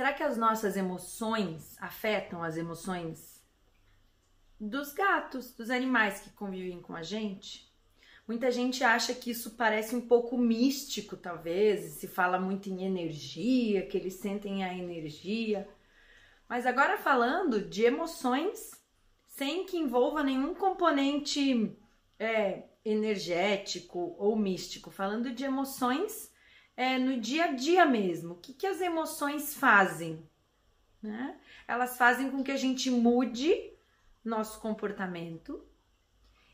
será que as nossas emoções afetam as emoções dos gatos, dos animais que convivem com a gente? Muita gente acha que isso parece um pouco místico, talvez, se fala muito em energia, que eles sentem a energia. Mas agora falando de emoções sem que envolva nenhum componente é, energético ou místico, falando de emoções é, no dia a dia mesmo. O que, que as emoções fazem? Né? Elas fazem com que a gente mude nosso comportamento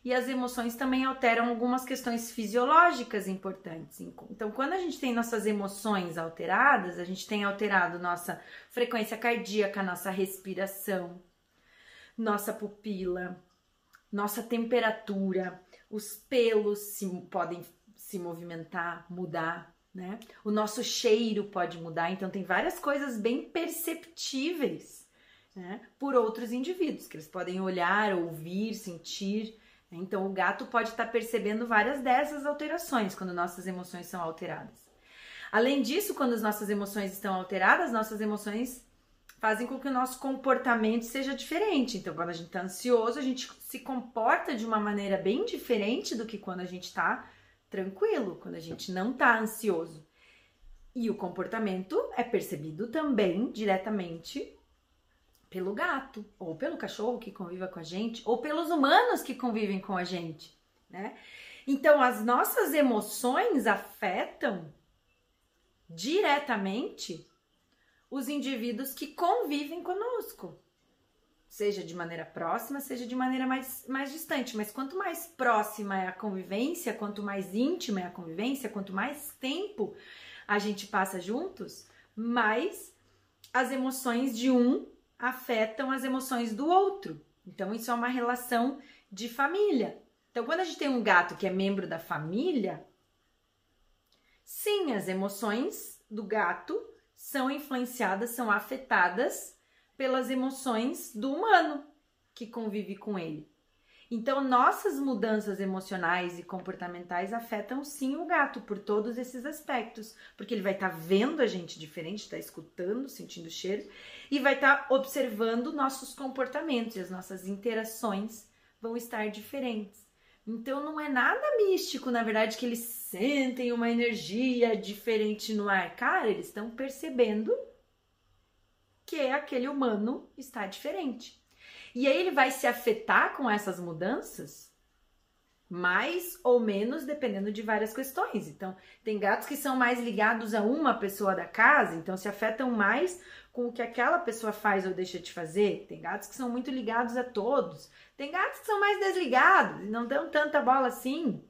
e as emoções também alteram algumas questões fisiológicas importantes. Então, quando a gente tem nossas emoções alteradas, a gente tem alterado nossa frequência cardíaca, nossa respiração, nossa pupila, nossa temperatura, os pelos se, podem se movimentar, mudar, né? O nosso cheiro pode mudar, então tem várias coisas bem perceptíveis, né? Por outros indivíduos, que eles podem olhar, ouvir, sentir. Né? Então o gato pode estar percebendo várias dessas alterações quando nossas emoções são alteradas. Além disso, quando as nossas emoções estão alteradas, nossas emoções fazem com que o nosso comportamento seja diferente. Então, quando a gente está ansioso, a gente se comporta de uma maneira bem diferente do que quando a gente está tranquilo, quando a gente não está ansioso. E o comportamento é percebido também diretamente pelo gato, ou pelo cachorro que convive com a gente, ou pelos humanos que convivem com a gente, né? Então, as nossas emoções afetam diretamente os indivíduos que convivem conosco. Seja de maneira próxima, seja de maneira mais, mais distante. Mas quanto mais próxima é a convivência, quanto mais íntima é a convivência, quanto mais tempo a gente passa juntos, mais as emoções de um afetam as emoções do outro. Então, isso é uma relação de família. Então, quando a gente tem um gato que é membro da família, sim, as emoções do gato são influenciadas, são afetadas pelas emoções do humano que convive com ele. Então, nossas mudanças emocionais e comportamentais afetam sim o gato por todos esses aspectos, porque ele vai estar tá vendo a gente diferente, está escutando, sentindo cheiro e vai estar tá observando nossos comportamentos e as nossas interações vão estar diferentes. Então não é nada místico, na verdade, que eles sentem uma energia diferente no ar. Cara, eles estão percebendo que aquele humano está diferente. E aí ele vai se afetar com essas mudanças, mais ou menos dependendo de várias questões. Então, tem gatos que são mais ligados a uma pessoa da casa, então se afetam mais com o que aquela pessoa faz ou deixa de fazer. Tem gatos que são muito ligados a todos. Tem gatos que são mais desligados e não dão tanta bola assim,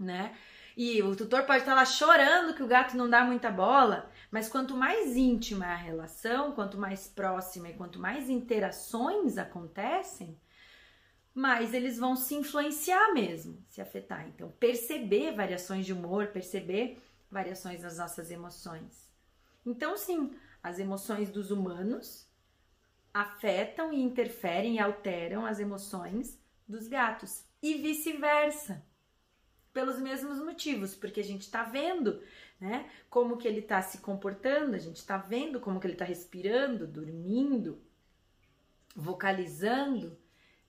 né? E o tutor pode estar lá chorando que o gato não dá muita bola, mas quanto mais íntima a relação, quanto mais próxima e quanto mais interações acontecem, mais eles vão se influenciar mesmo, se afetar. Então, perceber variações de humor, perceber variações nas nossas emoções. Então, sim, as emoções dos humanos afetam e interferem e alteram as emoções dos gatos e vice-versa. Pelos mesmos motivos, porque a gente está vendo, né, como que ele está se comportando, a gente está vendo como que ele está respirando, dormindo, vocalizando,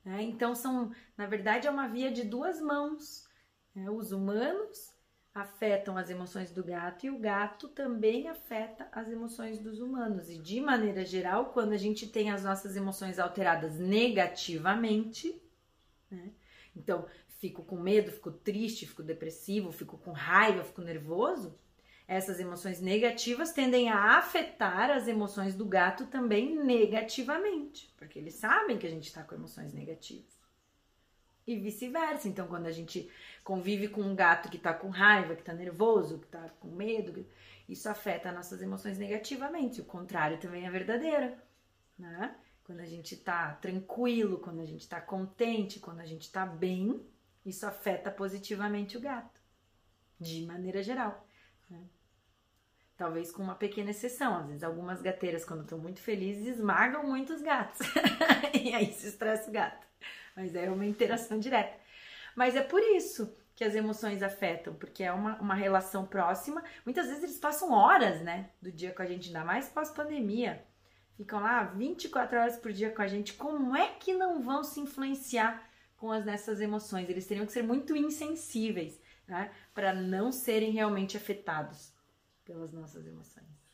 né? Então são, na verdade, é uma via de duas mãos. Né? Os humanos afetam as emoções do gato e o gato também afeta as emoções dos humanos. E de maneira geral, quando a gente tem as nossas emoções alteradas negativamente, né? Então, fico com medo, fico triste, fico depressivo, fico com raiva, fico nervoso. Essas emoções negativas tendem a afetar as emoções do gato também negativamente, porque eles sabem que a gente está com emoções negativas e vice-versa. Então, quando a gente convive com um gato que tá com raiva, que tá nervoso, que tá com medo, isso afeta nossas emoções negativamente. O contrário também é verdadeiro, né? Quando a gente tá tranquilo, quando a gente tá contente, quando a gente tá bem, isso afeta positivamente o gato, de maneira geral. Né? Talvez com uma pequena exceção. Às vezes, algumas gateiras, quando estão muito felizes, esmagam muitos gatos. e aí se estressa o gato. Mas é uma interação direta. Mas é por isso que as emoções afetam, porque é uma, uma relação próxima. Muitas vezes eles passam horas, né, do dia com a gente, ainda mais pós-pandemia. Ficam lá 24 horas por dia com a gente. Como é que não vão se influenciar com as nessas emoções. Eles teriam que ser muito insensíveis, tá? né? Para não serem realmente afetados pelas nossas emoções.